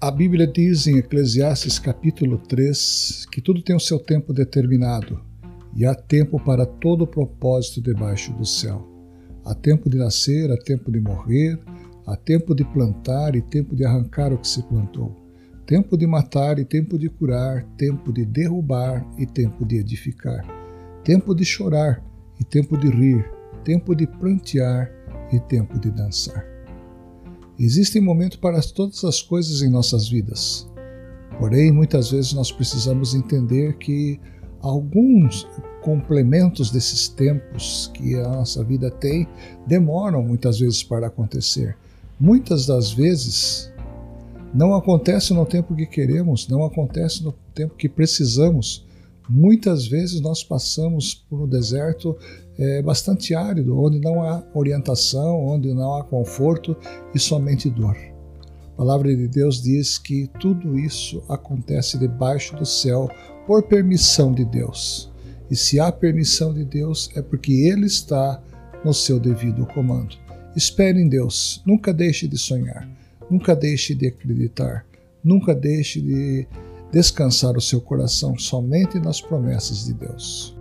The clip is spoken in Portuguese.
A Bíblia diz em Eclesiastes capítulo 3 que tudo tem o seu tempo determinado e há tempo para todo propósito debaixo do céu. Há tempo de nascer, há tempo de morrer, há tempo de plantar e tempo de arrancar o que se plantou, tempo de matar e tempo de curar, tempo de derrubar e tempo de edificar, tempo de chorar e tempo de rir, tempo de prantear e tempo de dançar. Existem momentos para todas as coisas em nossas vidas. Porém, muitas vezes nós precisamos entender que alguns complementos desses tempos que a nossa vida tem demoram muitas vezes para acontecer. Muitas das vezes não acontece no tempo que queremos, não acontece no tempo que precisamos. Muitas vezes nós passamos por um deserto é, bastante árido, onde não há orientação, onde não há conforto e somente dor. A palavra de Deus diz que tudo isso acontece debaixo do céu por permissão de Deus. E se há permissão de Deus, é porque Ele está no seu devido comando. Espere em Deus, nunca deixe de sonhar, nunca deixe de acreditar, nunca deixe de descansar o seu coração somente nas promessas de Deus.